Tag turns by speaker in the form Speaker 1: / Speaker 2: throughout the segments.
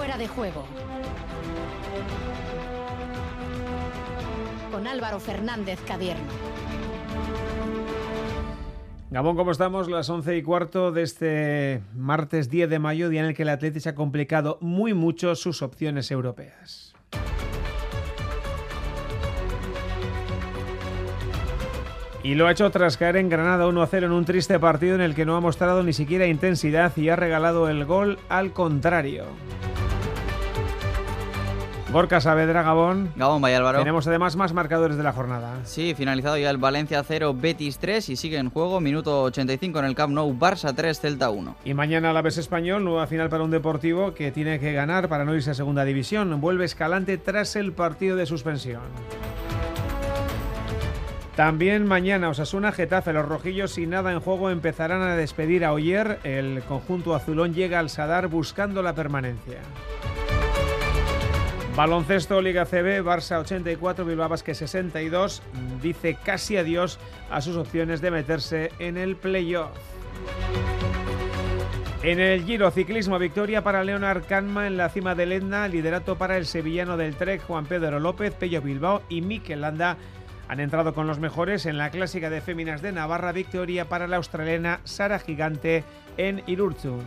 Speaker 1: Fuera de juego. Con Álvaro Fernández Cadierno.
Speaker 2: Gabón, ¿cómo estamos? Las once y cuarto de este martes 10 de mayo, día en el que el Atlético ha complicado muy mucho sus opciones europeas. Y lo ha hecho tras caer en Granada 1-0 en un triste partido en el que no ha mostrado ni siquiera intensidad y ha regalado el gol al contrario. Gorka Saavedra, Gabón.
Speaker 3: Gabón, vaya Álvaro.
Speaker 2: Tenemos además más marcadores de la jornada.
Speaker 3: Sí, finalizado ya el Valencia 0, Betis 3 y sigue en juego, minuto 85 en el Camp Nou, Barça 3, Celta 1.
Speaker 2: Y mañana la vez español, nueva final para un Deportivo que tiene que ganar para no irse a segunda división. Vuelve escalante tras el partido de suspensión. También mañana Osasuna, Getafe, los rojillos sin nada en juego empezarán a despedir a Oyer. El conjunto azulón llega al Sadar buscando la permanencia. Baloncesto Liga CB, Barça 84, Bilbao Basket 62, dice casi adiós a sus opciones de meterse en el playoff. En el Giro Ciclismo, victoria para Leonard Canma en la cima del Etna, liderato para el sevillano del Trek Juan Pedro López, Pello Bilbao y Mikel Landa han entrado con los mejores en la clásica de féminas de Navarra, victoria para la australiana Sara Gigante en Irurzun.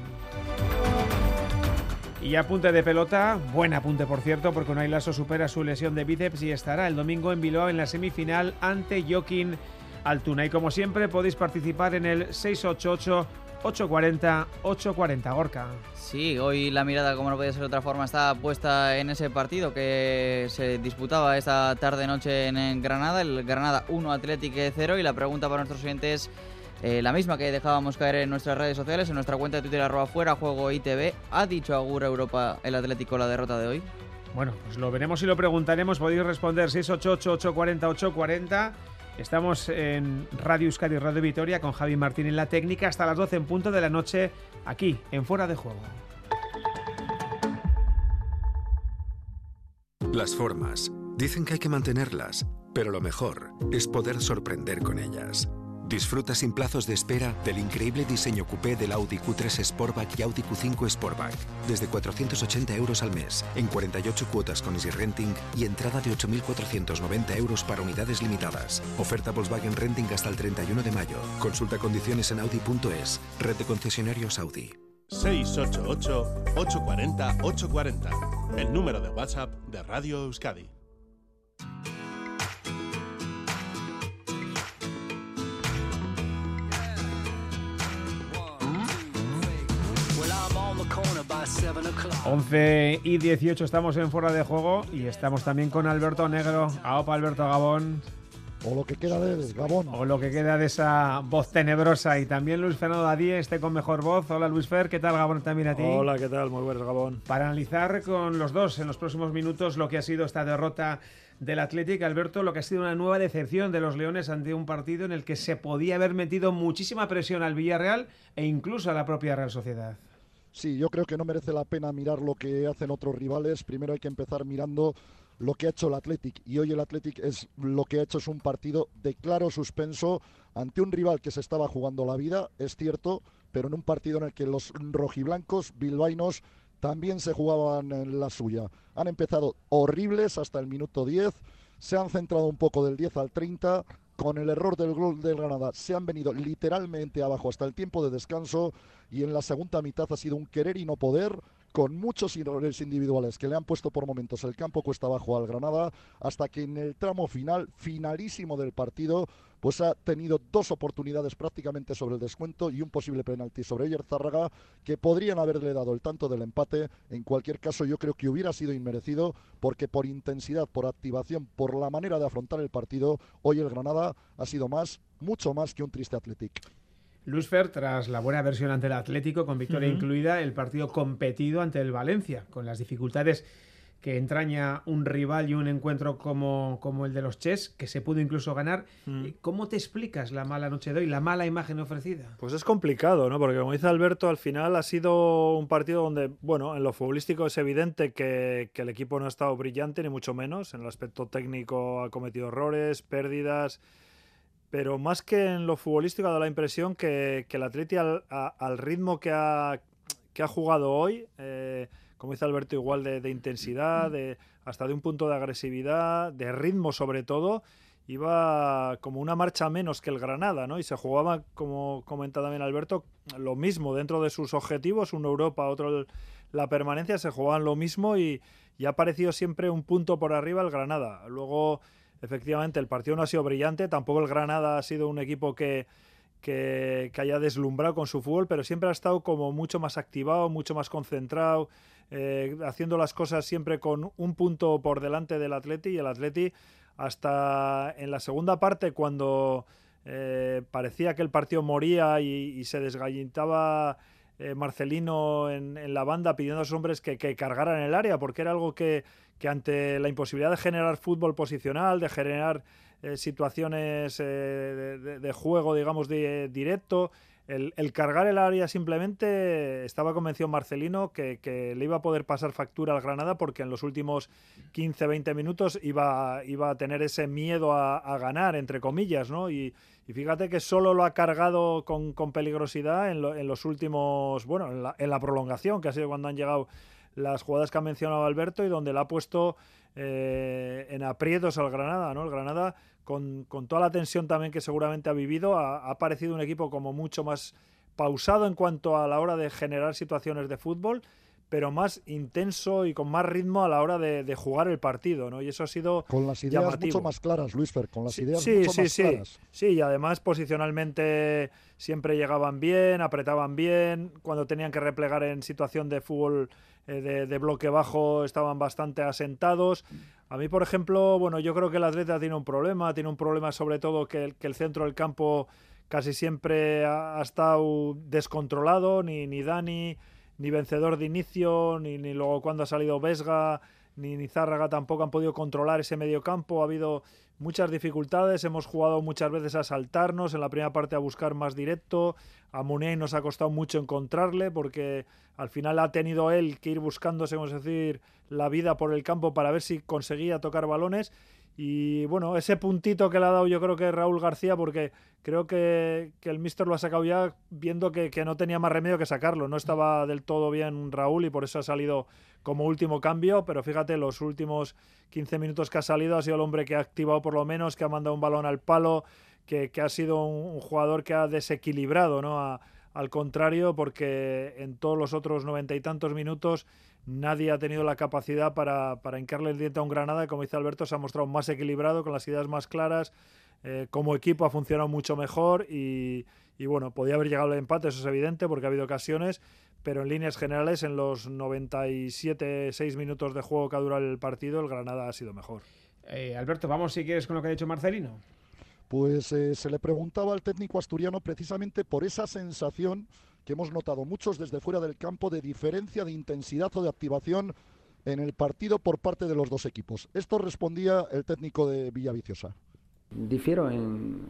Speaker 2: Y apunte de pelota, buen apunte por cierto, porque Unai Lasso supera su lesión de bíceps y estará el domingo en Bilbao en la semifinal ante Joaquín Altuna. Y como siempre podéis participar en el 688 840 840 Gorka.
Speaker 3: Sí, hoy la mirada, como no podía ser de otra forma, está puesta en ese partido que se disputaba esta tarde-noche en Granada, el Granada 1 Atlético 0. Y la pregunta para nuestros oyentes eh, la misma que dejábamos caer en nuestras redes sociales, en nuestra cuenta de Twitter, arroba fuera, juego ITV. ¿Ha dicho Agur Europa el Atlético la derrota de hoy?
Speaker 2: Bueno, pues lo veremos y lo preguntaremos. Podéis responder 688-840-840. Estamos en Radio Euskadi y Radio Vitoria con Javi Martín en la técnica hasta las 12 en punto de la noche aquí en Fuera de Juego.
Speaker 4: Las formas. Dicen que hay que mantenerlas, pero lo mejor es poder sorprender con ellas. Disfruta sin plazos de espera del increíble diseño coupé del Audi Q3 Sportback y Audi Q5 Sportback. Desde 480 euros al mes, en 48 cuotas con Easy Renting y entrada de 8.490 euros para unidades limitadas. Oferta Volkswagen Renting hasta el 31 de mayo. Consulta condiciones en Audi.es. Red de concesionarios Audi.
Speaker 5: 688-840-840. El número de WhatsApp de Radio Euskadi.
Speaker 2: 11 y 18 estamos en fuera de juego y estamos también con Alberto Negro. Aopa Alberto Gabón.
Speaker 6: O lo que queda de Gabón.
Speaker 2: O lo que queda de esa voz tenebrosa. Y también Luis Fernando Dadie, este con mejor voz. Hola Luis Fer, ¿qué tal Gabón también a ti?
Speaker 7: Hola, ¿qué tal? Muy buenas Gabón.
Speaker 2: Para analizar con los dos en los próximos minutos lo que ha sido esta derrota del Atlético, Alberto, lo que ha sido una nueva decepción de los Leones ante un partido en el que se podía haber metido muchísima presión al Villarreal e incluso a la propia Real Sociedad.
Speaker 6: Sí, yo creo que no merece la pena mirar lo que hacen otros rivales. Primero hay que empezar mirando lo que ha hecho el Athletic. Y hoy el Athletic es lo que ha hecho es un partido de claro suspenso ante un rival que se estaba jugando la vida, es cierto, pero en un partido en el que los rojiblancos bilbainos también se jugaban en la suya. Han empezado horribles hasta el minuto 10, se han centrado un poco del 10 al 30, con el error del gol del Granada. Se han venido literalmente abajo hasta el tiempo de descanso y en la segunda mitad ha sido un querer y no poder con muchos errores individuales que le han puesto por momentos el campo cuesta abajo al Granada, hasta que en el tramo final, finalísimo del partido, pues ha tenido dos oportunidades prácticamente sobre el descuento y un posible penalti sobre Eyer Zárraga que podrían haberle dado el tanto del empate. En cualquier caso, yo creo que hubiera sido inmerecido porque por intensidad, por activación, por la manera de afrontar el partido, hoy el Granada ha sido más, mucho más que un triste Athletic.
Speaker 2: Luis Fer, tras la buena versión ante el Atlético, con victoria incluida, el partido competido ante el Valencia, con las dificultades que entraña un rival y un encuentro como, como el de los Chess, que se pudo incluso ganar. ¿Cómo te explicas la mala noche de hoy, la mala imagen ofrecida?
Speaker 7: Pues es complicado, ¿no? Porque como dice Alberto, al final ha sido un partido donde, bueno, en lo futbolístico es evidente que, que el equipo no ha estado brillante, ni mucho menos. En el aspecto técnico ha cometido errores, pérdidas pero más que en lo futbolístico dado la impresión que, que el Atleti al, ritmo que ha, que ha jugado hoy, eh, como dice Alberto, igual de, intensidad, de, hasta de un punto de agresividad, de ritmo sobre todo. Iba como una marcha menos que el Granada, ¿no? Y se jugaba, como comenta también Alberto, lo mismo dentro de sus objetivos, uno Europa, otro la permanencia, se jugaban lo mismo y, y ha parecido siempre un punto por arriba el Granada. Luego, efectivamente, el partido no ha sido brillante, tampoco el Granada ha sido un equipo que, que, haya deslumbrado con su fútbol, pero siempre ha estado como mucho más activado, mucho más concentrado, eh, haciendo las cosas siempre con un punto por delante del Atleti y el Atleti hasta en la segunda parte cuando eh, parecía que el partido moría y, se desgallintaba eh, Marcelino en, la banda pidiendo a sus hombres que, que, cargaran el área, porque era algo que, que, ante la imposibilidad de generar fútbol posicional, de generar eh, situaciones eh, de, juego, digamos, de, directo. El, cargar el área simplemente estaba convencido Marcelino que, le iba a poder pasar factura al Granada porque en los últimos 15-20 minutos iba, iba a tener ese miedo a, ganar, entre comillas, ¿no? Y, fíjate que solo lo ha cargado con, peligrosidad en, los últimos, bueno, en la, en la prolongación, que ha sido cuando han llegado las jugadas que ha mencionado Alberto y donde le ha puesto eh, en aprietos al Granada, ¿no? El Granada, con, toda la tensión también que seguramente ha vivido, ha, parecido un equipo como mucho más pausado en cuanto a la hora de generar situaciones de fútbol, pero más intenso y con más ritmo a la hora de, jugar el partido, ¿no? Y eso ha sido
Speaker 6: con las ideas mucho más claras, Luis Fer, con las ideas
Speaker 7: sí,
Speaker 6: mucho
Speaker 7: sí,
Speaker 6: más
Speaker 7: sí.
Speaker 6: claras.
Speaker 7: Sí, y además posicionalmente siempre llegaban bien, apretaban bien, cuando tenían que replegar en situación de fútbol eh, de, bloque bajo estaban bastante asentados. A mí, por ejemplo, bueno, yo creo que el atleta tiene un problema, tiene un problema sobre todo que el, que el centro del campo casi siempre ha, estado descontrolado, ni, ni Dani, ni vencedor de inicio, ni, ni luego cuando ha salido Vesga, ni, ni Zárraga tampoco han podido controlar ese medio campo. Ha habido muchas dificultades, hemos jugado muchas veces a saltarnos, en la primera parte a buscar más directo, a Muney nos ha costado mucho encontrarle porque al final ha tenido él que ir buscándose, vamos a decir, la vida por el campo para ver si conseguía tocar balones y bueno, ese puntito que le ha dado yo creo que Raúl García, porque creo que, el Mister lo ha sacado ya viendo que, no tenía más remedio que sacarlo. No estaba del todo bien Raúl y por eso ha salido como último cambio, pero fíjate, los últimos 15 minutos que ha salido ha sido el hombre que ha activado por lo menos, que ha mandado un balón al palo, que, ha sido un, jugador que ha desequilibrado, ¿no? al contrario, porque en todos los otros noventa y tantos minutos nadie ha tenido la capacidad para, para hincarle el diente a un Granada, como dice Alberto, se ha mostrado más equilibrado, con las ideas más claras, eh, como equipo ha funcionado mucho mejor y, bueno, podía haber llegado al empate, eso es evidente, porque ha habido ocasiones, pero en líneas generales, en los 97, 6 minutos de juego que ha durado el partido, el Granada ha sido mejor.
Speaker 2: Eh, Alberto, vamos si quieres con lo que ha dicho Marcelino.
Speaker 6: Pues eh, se le preguntaba al técnico asturiano precisamente por esa sensación que hemos notado muchos desde fuera del campo de diferencia de intensidad o de activación en el partido por parte de los dos equipos. Esto respondía el técnico de Villaviciosa.
Speaker 8: Difiero en,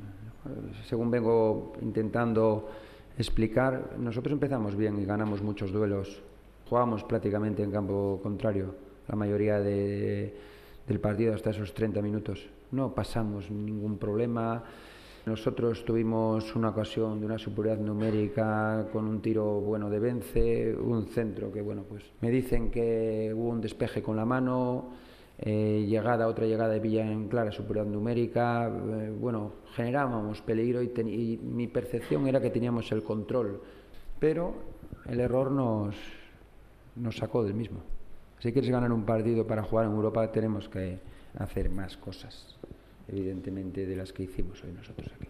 Speaker 8: según vengo intentando explicar, nosotros empezamos bien y ganamos muchos duelos. Jugamos prácticamente en campo contrario la mayoría de, del partido hasta esos 30 minutos. No pasamos ningún problema, nosotros tuvimos una ocasión de una superioridad numérica con un tiro bueno de Vence, un centro que bueno, pues me dicen que hubo un despeje con la mano, eh, llegada, otra llegada de Villa en clara superioridad numérica, eh, bueno, generábamos peligro y, y, mi percepción era que teníamos el control, pero el error nos, nos sacó del mismo. Si quieres ganar un partido para jugar en Europa tenemos que hacer más cosas evidentemente, de las que hicimos hoy nosotros aquí.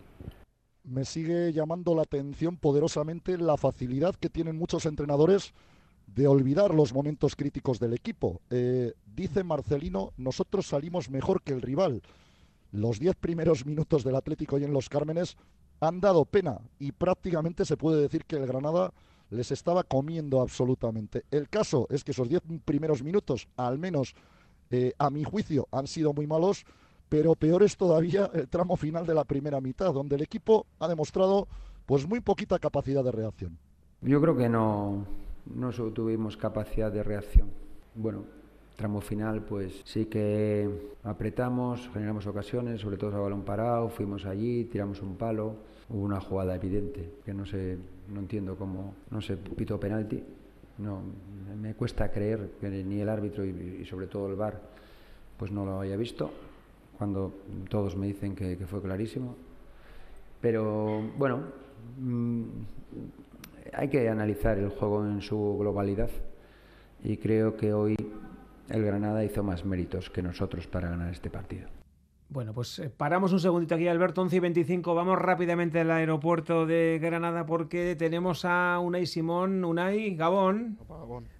Speaker 6: Me sigue llamando la atención poderosamente la facilidad que tienen muchos entrenadores de olvidar los momentos críticos del equipo. Eh, dice Marcelino, nosotros salimos mejor que el rival. Los diez primeros minutos del Atlético y en los Cármenes han dado pena y prácticamente se puede decir que el Granada les estaba comiendo absolutamente. El caso es que esos diez primeros minutos, al menos eh, a mi juicio, han sido muy malos pero peor es todavía el tramo final de la primera mitad, donde el equipo ha demostrado pues muy poquita capacidad de reacción.
Speaker 8: Yo creo que no, no tuvimos capacidad de reacción. Bueno, tramo final pues sí que apretamos, generamos ocasiones, sobre todo a balón parado, fuimos allí, tiramos un palo, hubo una jugada evidente que no sé, no entiendo cómo, no sé, pito penalti, no, me cuesta creer que ni el árbitro y, sobre todo el VAR pues no lo haya visto, cuando todos me dicen que, fue clarísimo. Pero bueno, mm, hay que analizar el juego en su globalidad y creo que hoy el Granada hizo más méritos que nosotros para ganar este partido.
Speaker 2: Bueno, pues eh, paramos un segundito aquí, Alberto, 11 y 25. Vamos rápidamente al aeropuerto de Granada porque tenemos a Unai Simón. Unai, Gabón.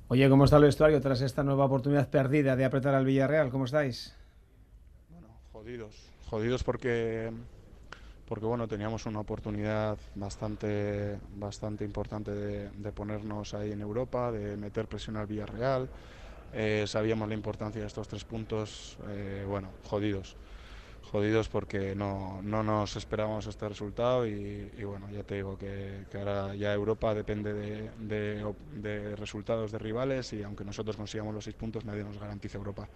Speaker 2: Oye, ¿cómo está el vestuario tras esta nueva oportunidad perdida de apretar al Villarreal? ¿Cómo estáis?
Speaker 9: Jodidos. Jodidos porque, porque bueno, teníamos una oportunidad bastante, bastante importante de, ponernos ahí en Europa, de meter presión al Villarreal. Eh, sabíamos la importancia de estos tres puntos. Eh, bueno, jodidos jodidos porque no, no nos esperábamos este resultado y, bueno, ya te digo que, ahora ya Europa depende de, de, resultados de rivales y aunque nosotros consigamos los seis puntos nadie nos garantiza Europa.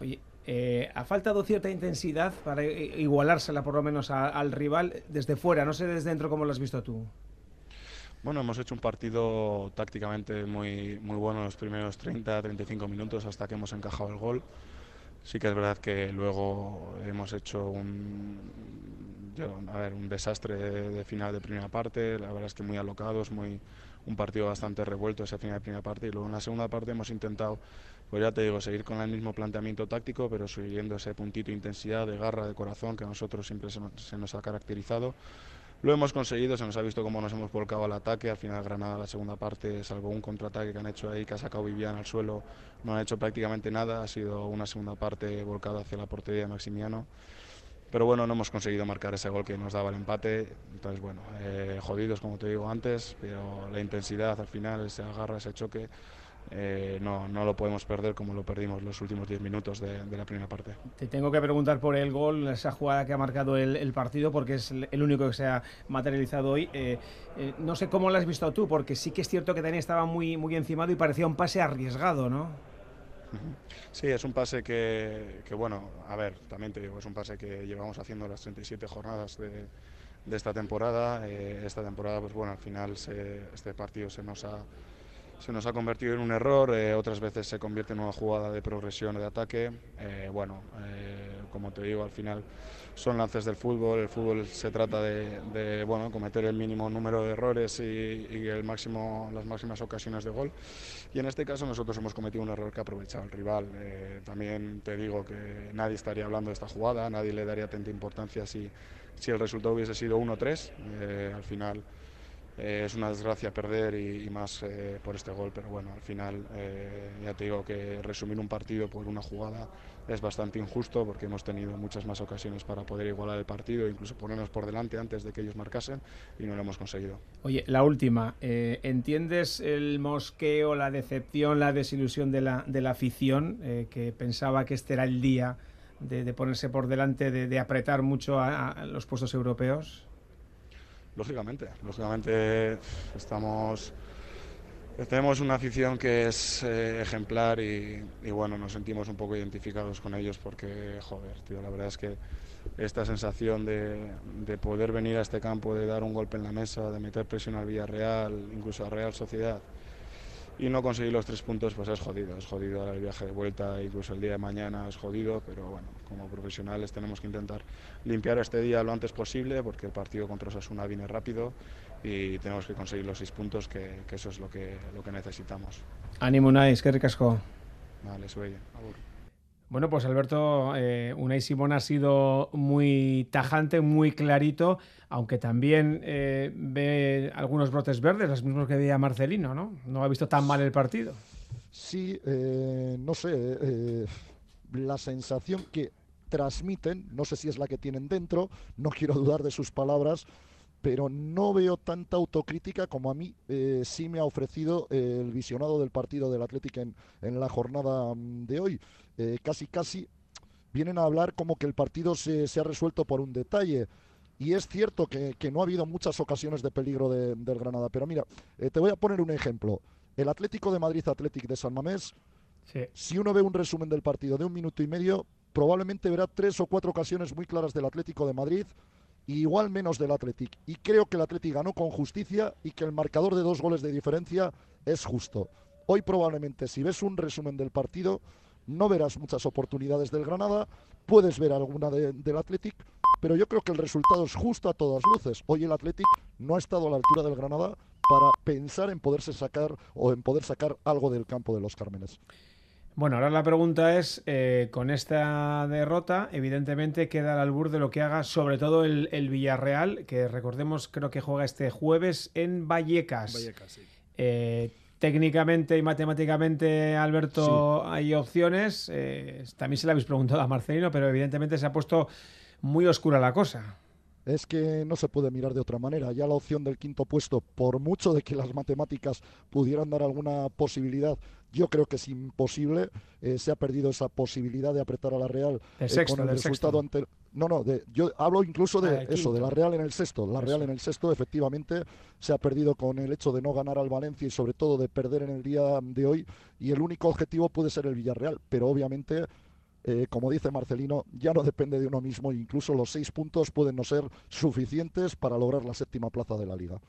Speaker 2: Oye, eh, ha faltado cierta intensidad para igualársela por lo menos al rival desde fuera, no sé desde dentro cómo lo has visto tú.
Speaker 9: Bueno, hemos hecho un partido tácticamente muy, muy bueno los primeros 30-35 minutos hasta que hemos encajado el gol. Sí que es verdad que luego hemos hecho un, a ver, un desastre de, final de primera parte, la verdad es que muy alocados, muy, un partido bastante revuelto ese final de primera parte y luego en la segunda parte hemos intentado, pues ya te digo, seguir con el mismo planteamiento táctico, pero subiendo ese puntito de intensidad, de garra, de corazón que a nosotros siempre se nos ha caracterizado. Lo hemos conseguido, se nos ha visto cómo nos hemos volcado al ataque. Al final, Granada, la segunda parte, salvo un contraataque que han hecho ahí, que ha sacado Vivian al suelo, no han hecho prácticamente nada. Ha sido una segunda parte volcada hacia la portería de Maximiano. Pero bueno, no hemos conseguido marcar ese gol que nos daba el empate. Entonces, bueno, eh, jodidos como te digo antes, pero la intensidad al final, ese agarra, ese choque, eh, no, no, lo podemos perder como lo perdimos los últimos 10 minutos de, la primera parte.
Speaker 2: Te tengo que preguntar por el gol, esa jugada que ha marcado el, partido, porque es el único que se ha materializado hoy. Eh, eh, no sé cómo lo has visto tú, porque sí que es cierto que Dani estaba muy, muy encimado y parecía un pase arriesgado, ¿no?
Speaker 9: Sí, es un pase que, que, bueno, a ver, también te digo, es un pase que llevamos haciendo las 37 jornadas de, de esta temporada. esta temporada, pues bueno, al final se, este partido se nos ha se nos ha convertido en un error, eh, otras veces se convierte en una jugada de progresión o de ataque. Eh, bueno, eh, como te digo, al final son lances del fútbol, el fútbol se trata de, bueno, cometer el mínimo número de errores y, el máximo, las máximas ocasiones de gol. Y en este caso nosotros hemos cometido un error que ha aprovechado el rival. también te digo que nadie estaría hablando de esta jugada, nadie le daría tanta importancia si, si el resultado hubiese sido 1-3. al final eh, es una desgracia perder y, más eh, por este gol, pero bueno, al final eh, ya te digo que resumir un partido por una jugada es bastante injusto porque hemos tenido muchas más ocasiones para poder igualar el partido, incluso ponernos por delante antes de que ellos marcasen y no lo hemos conseguido.
Speaker 2: Oye, la última, ¿entiendes el mosqueo, la decepción, la desilusión de la, de la afición que pensaba que este era el día de, ponerse por delante, de, apretar mucho a los puestos europeos?
Speaker 9: Lógicamente, lógicamente estamos tenemos una afición que es eh, ejemplar y, bueno, nos sentimos un poco identificados con ellos porque, joder, tío, la verdad es que esta sensación de, de, poder venir a este campo, de dar un golpe en la mesa, de meter presión al Villarreal, incluso a Real Sociedad, y no conseguir los tres puntos, pues es jodido. Es jodido el viaje de vuelta, incluso el día de mañana es jodido, pero bueno, como profesionales tenemos que intentar limpiar este día lo antes posible, porque el partido contra Osasuna viene rápido y tenemos que conseguir los seis puntos, que, eso es lo que, lo que necesitamos.
Speaker 2: Ánimo, Nais, que ricasco.
Speaker 9: Vale, sueye.
Speaker 2: Bueno, pues Alberto, eh, Unai Simón ha sido muy tajante, muy clarito, aunque también eh, ve algunos brotes verdes, los mismos que veía Marcelino, ¿no? No ha visto tan mal el partido.
Speaker 6: Sí, eh, no sé, eh, la sensación que transmiten, no sé si es la que tienen dentro, no quiero dudar de sus palabras, pero no veo tanta autocrítica como a mí sí me ha ofrecido el visionado del partido del Atlético en, en la jornada de hoy. Eh, casi casi vienen a hablar como que el partido se, ha resuelto por un detalle. Y es cierto que, no ha habido muchas ocasiones de peligro del Granada. Pero mira, eh, te voy a poner un ejemplo. El Atlético de Madrid Atlético de San Mamés, si uno ve un resumen del partido de un minuto y medio, probablemente verá tres o cuatro ocasiones muy claras del Atlético de Madrid y igual menos del Atlético. Y creo que el Atlético ganó con justicia y que el marcador de dos goles de diferencia es justo. Hoy probablemente si ves un resumen del partido no verás muchas oportunidades del Granada, puedes ver alguna del Athletic, pero yo creo que el resultado es justo a todas luces. Hoy el Athletic no ha estado a la altura del Granada para pensar en poderse sacar o en poder sacar algo del campo de los Cármenes.
Speaker 2: Bueno, ahora la pregunta es, eh, con esta derrota, evidentemente queda al albur de lo que haga sobre todo el, Villarreal, que recordemos creo que juega este jueves en Vallecas.
Speaker 7: Vallecas sí.
Speaker 2: Eh, técnicamente y matemáticamente, Alberto, hay opciones. Eh, también se le habéis preguntado a Marcelino, pero evidentemente se ha puesto muy oscura la cosa
Speaker 6: es que no se puede mirar de otra manera. Ya la opción del quinto puesto, por mucho de que las matemáticas pudieran dar alguna posibilidad, yo creo que es imposible. Eh, se ha perdido esa posibilidad de apretar a la Real
Speaker 2: eh, con
Speaker 6: el resultado ante. No, no, yo hablo incluso de ah, eso, de la Real en el sexto. La Real en el sexto, efectivamente, se ha perdido con el hecho de no ganar al Valencia y sobre todo de perder en el día de hoy. Y el único objetivo puede ser el Villarreal, pero obviamente eh, como dice Marcelino, ya no depende de uno mismo, incluso los seis puntos pueden no ser suficientes para lograr la séptima plaza de la liga.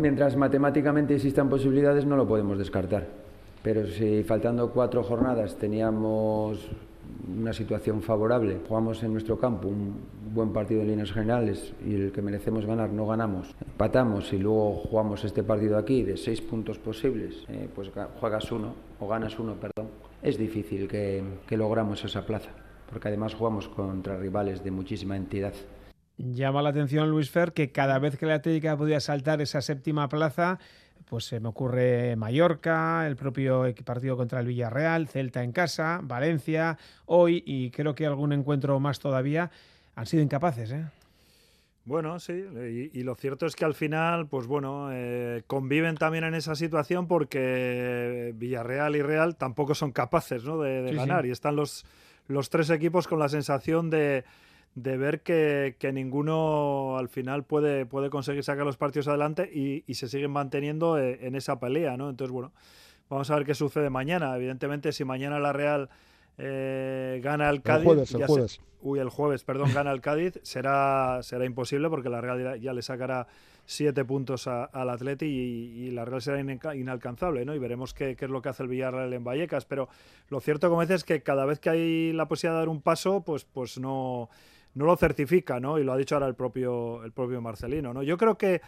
Speaker 8: Mientras matemáticamente existan posibilidades, no lo podemos descartar. Pero si faltando cuatro jornadas teníamos una situación favorable, jugamos en nuestro campo un buen partido en líneas generales y el que merecemos ganar no ganamos, empatamos y luego jugamos este partido aquí de seis puntos posibles, eh, pues juegas uno o ganas uno, perdón, es difícil que, logramos esa plaza, porque además jugamos contra rivales de muchísima entidad.
Speaker 2: Llama la atención, Luis Fer, que cada vez que la Atlética podía saltar esa séptima plaza, pues se me ocurre Mallorca, el propio partido contra el Villarreal, Celta en casa, Valencia, hoy y creo que algún encuentro más todavía, han sido incapaces. ¿eh?
Speaker 7: Bueno, sí, y, lo cierto es que al final, pues bueno, eh, conviven también en esa situación porque Villarreal y Real tampoco son capaces ¿no? de, ganar y están los, los tres equipos con la sensación de, de ver que, que, ninguno al final puede, puede conseguir sacar los partidos adelante y, y se siguen manteniendo eh, en esa pelea, ¿no? Entonces, bueno, vamos a ver qué sucede mañana. Evidentemente, si mañana la Real eh, gana el Cádiz.
Speaker 6: El jueves,
Speaker 7: uy, el jueves, perdón, gana el Cádiz, será, será imposible porque la Real ya le sacará siete puntos al Atleti y, la Real será inalcanzable, ¿no? Y veremos qué, es lo que hace el Villarreal en Vallecas. Pero lo cierto, como dices, es que cada vez que hay la posibilidad de dar un paso, pues, pues no, no lo certifica, ¿no? Y lo ha dicho ahora el propio, el propio Marcelino, ¿no? Yo creo que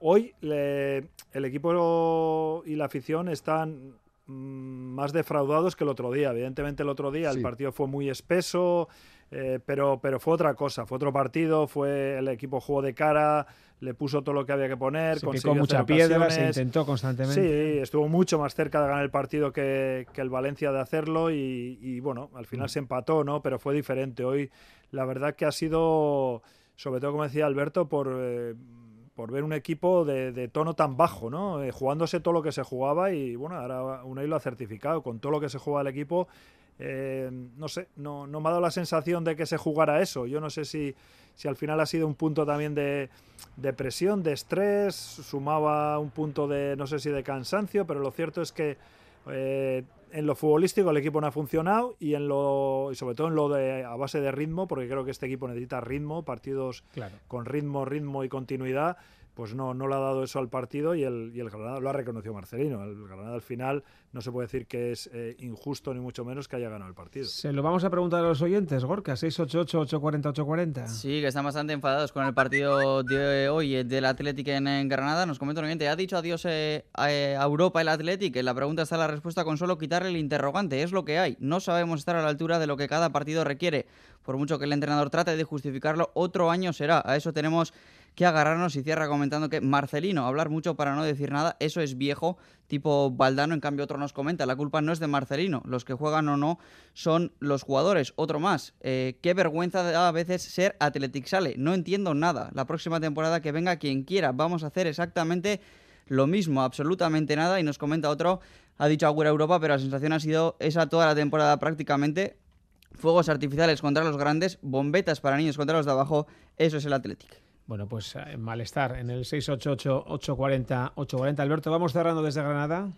Speaker 7: hoy el equipo y la afición están Mm, más defraudados que el otro día. Evidentemente el otro día el partido fue muy espeso, eh, pero, pero fue otra cosa, fue otro partido, fue el equipo jugó de cara, le puso todo lo que había que poner,
Speaker 2: se consiguió mucha piedra, se intentó constantemente.
Speaker 7: Sí, estuvo mucho más cerca de ganar el partido que, que el Valencia de hacerlo y, bueno, al final mm. se empató, ¿no? Pero fue diferente. Hoy la verdad que ha sido, sobre todo como decía Alberto, por... Eh, por ver un equipo de, tono tan bajo, ¿no? Eh, jugándose todo lo que se jugaba y bueno, ahora Unai lo ha certificado, con todo lo que se juega el equipo, eh, no sé, no, no, me ha dado la sensación de que se jugara eso. Yo no sé si, si al final ha sido un punto también de, de, presión, de estrés, sumaba un punto de, no sé si de cansancio, pero lo cierto es que eh, en lo futbolístico el equipo no ha funcionado y en lo y sobre todo en lo de a base de ritmo, porque creo que este equipo necesita ritmo, partidos con ritmo, ritmo y continuidad pues no, no le ha dado eso al partido y el, y el Granada lo ha reconocido Marcelino. El Granada al final no se puede decir que es eh, injusto ni mucho menos que haya ganado el partido.
Speaker 2: Se lo vamos a preguntar a los oyentes, Gorka, 688-840-840.
Speaker 3: Sí, que están bastante enfadados con el partido de hoy del Atlético en, Granada. Nos comenta un oyente, ¿ha dicho adiós eh, a, Europa el Atlético? La pregunta está en la respuesta con solo quitarle el interrogante. Es lo que hay. No sabemos estar a la altura de lo que cada partido requiere. Por mucho que el entrenador trate de justificarlo, otro año será. A eso tenemos que agarrarnos y cierra comentando que Marcelino, hablar mucho para no decir nada, eso es viejo, tipo Valdano, en cambio otro nos comenta, la culpa no es de Marcelino, los que juegan o no son los jugadores. Otro más, eh, qué vergüenza da a veces ser Athletic Sale, no entiendo nada, la próxima temporada que venga quien quiera, vamos a hacer exactamente lo mismo, absolutamente nada, y nos comenta otro, ha dicho Agüera Europa, pero la sensación ha sido esa toda la temporada prácticamente, fuegos artificiales contra los grandes, bombetas para niños contra los de abajo, eso es el Athletic.
Speaker 2: Bueno, pues eh, malestar en el 688-840-840. Alberto, vamos cerrando desde Granada.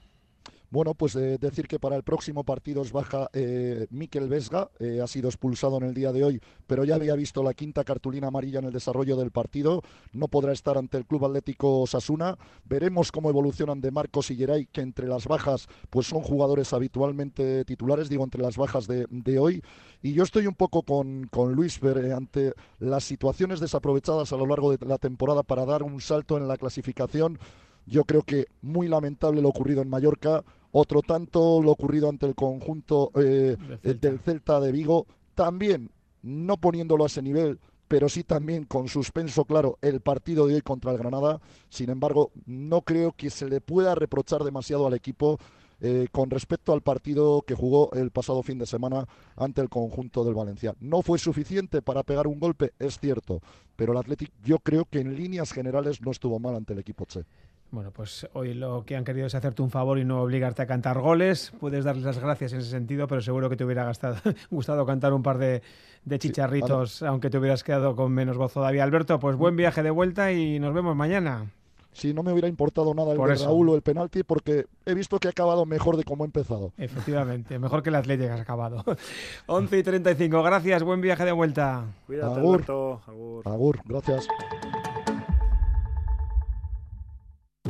Speaker 6: Bueno, pues eh, decir que para el próximo partido es baja eh, Miquel Vesga, eh, ha sido expulsado en el día de hoy, pero ya había visto la quinta cartulina amarilla en el desarrollo del partido, no podrá estar ante el Club Atlético Sasuna. Veremos cómo evolucionan de Marcos y Geray, que entre las bajas pues son jugadores habitualmente titulares, digo entre las bajas de, hoy. Y yo estoy un poco con, con Luis Ver, ante las situaciones desaprovechadas a lo largo de la temporada para dar un salto en la clasificación. Yo creo que muy lamentable lo ocurrido en Mallorca otro tanto lo ocurrido ante el conjunto eh, del Celta de Vigo, también no poniéndolo a ese nivel, pero sí también con suspenso claro el partido de hoy contra el Granada. Sin embargo, no creo que se le pueda reprochar demasiado al equipo eh, con respecto al partido que jugó el pasado fin de semana ante el conjunto del Valencia. No fue suficiente para pegar un golpe, es cierto, pero el Athletic yo creo que en líneas generales no estuvo mal ante el equipo Che.
Speaker 2: Bueno, pues hoy lo que han querido es hacerte un favor y no obligarte a cantar goles. Puedes darles las gracias en ese sentido, pero seguro que te hubiera gustado cantar un par de, chicharritos, aunque te hubieras quedado con menos voz todavía. Alberto, pues buen viaje de vuelta y nos vemos mañana.
Speaker 6: Sí, no me hubiera importado nada el de Raúl o el penalti porque he visto que ha acabado mejor de cómo ha empezado.
Speaker 2: Efectivamente, mejor que el Atlético que has acabado. 11 y 35, gracias, buen viaje de vuelta.
Speaker 7: Cuídate, Alberto.
Speaker 6: Agur. Agur, gracias.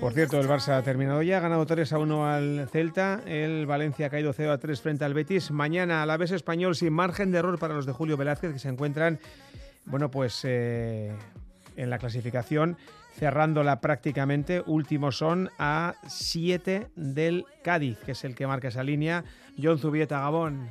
Speaker 2: Por cierto, el Barça ha terminado ya, ha ganado 3 a 1 al Celta, el Valencia ha caído 0 a 3 frente al Betis. Mañana a la vez español sin margen de error para los de Julio Velázquez que se encuentran, bueno, pues eh, en la clasificación cerrándola prácticamente. Últimos son a 7 del Cádiz, que es el que marca esa línea. John Zubieta, Gabón.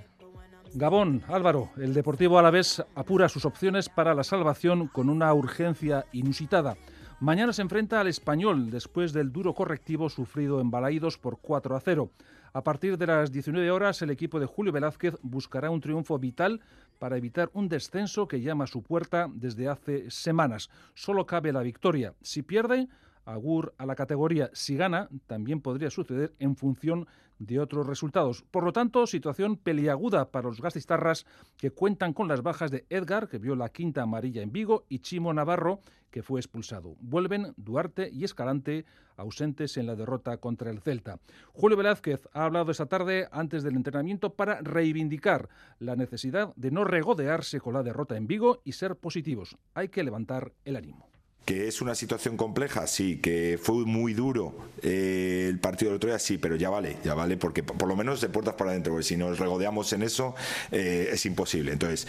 Speaker 10: Gabón, Álvaro, el Deportivo Alavés apura sus opciones para la salvación con una urgencia inusitada. Mañana se enfrenta al Español después del duro correctivo sufrido en Balaídos por 4 a 0. A partir de las 19 horas, el equipo de Julio Velázquez buscará un triunfo vital para evitar un descenso que llama a su puerta desde hace semanas. Solo cabe la victoria. Si pierde, agur a la categoría. Si gana, también podría suceder en función de otros resultados. Por lo tanto, situación peliaguda para los gastistarras que cuentan con las bajas de Edgar, que vio la quinta amarilla en Vigo, y Chimo Navarro, que fue expulsado. Vuelven Duarte y Escalante, ausentes en la derrota contra el Celta. Julio Velázquez ha hablado esta tarde antes del entrenamiento para reivindicar la necesidad de no regodearse con la derrota en Vigo y ser positivos. Hay que levantar el ánimo.
Speaker 11: Que es una situación compleja, sí, que fue muy duro eh, el partido del otro día, sí, pero ya vale, ya vale, porque por lo menos de puertas para adentro, porque si nos regodeamos en eso eh, es imposible. Entonces,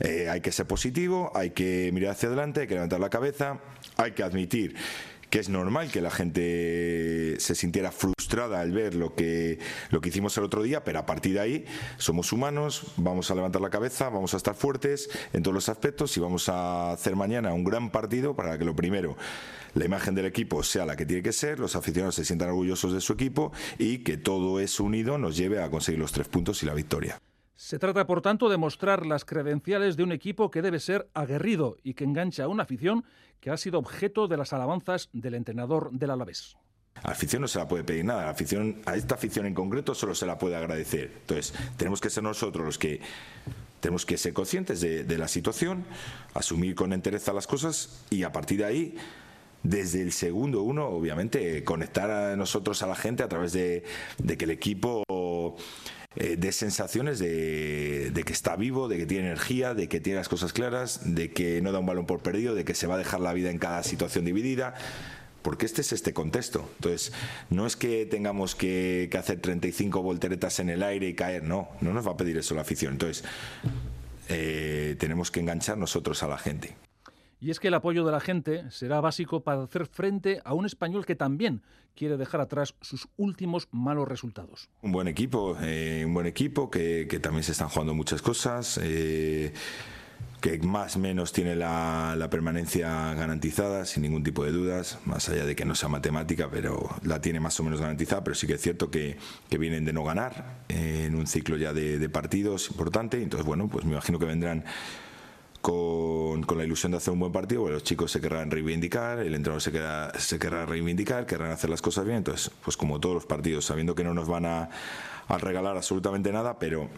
Speaker 11: eh, hay que ser positivo, hay que mirar hacia adelante, hay que levantar la cabeza, hay que admitir que es normal que la gente se sintiera frustrada al ver lo que, lo que hicimos el otro día, pero a partir de ahí somos humanos, vamos a levantar la cabeza, vamos a estar fuertes en todos los aspectos y vamos a hacer mañana un gran partido para que lo primero la imagen del equipo sea la que tiene que ser, los aficionados se sientan orgullosos de su equipo y que todo eso unido nos lleve a conseguir los tres puntos y la victoria.
Speaker 10: Se trata, por tanto, de mostrar las credenciales de un equipo que debe ser aguerrido y que engancha a una afición que ha sido objeto de las alabanzas del entrenador del Alavés.
Speaker 11: A la afición no se la puede pedir nada, a, afición, a esta afición en concreto solo se la puede agradecer. Entonces, tenemos que ser nosotros los que tenemos que ser conscientes de, la situación, asumir con entereza las cosas y a partir de ahí desde el segundo uno, obviamente, conectar a nosotros a la gente a través de, de que el equipo eh, de sensaciones de, que está vivo, de que tiene energía, de que tiene las cosas claras, de que no da un balón por perdido, de que se va a dejar la vida en cada situación dividida porque este es este contexto. Entonces, no es que tengamos que, hacer 35 volteretas en el aire y caer, no, no nos va a pedir eso la afición. Entonces, eh, tenemos que enganchar nosotros a la gente.
Speaker 10: Y es que el apoyo de la gente será básico para hacer frente a un español que también quiere dejar atrás sus últimos malos resultados.
Speaker 11: Un buen equipo, eh, un buen equipo que, también se están jugando muchas cosas. Eh, que más o menos tiene la, permanencia garantizada, sin ningún tipo de dudas, más allá de que no sea matemática, pero la tiene más o menos garantizada, pero sí que es cierto que, vienen de no ganar en un ciclo ya de, partidos importante, entonces bueno, pues me imagino que vendrán con, la ilusión de hacer un buen partido, los chicos se querrán reivindicar, el entrenador se, querrá, se querrá reivindicar, querrán hacer las cosas bien, entonces pues como todos los partidos, sabiendo que no nos van a, a regalar absolutamente nada, pero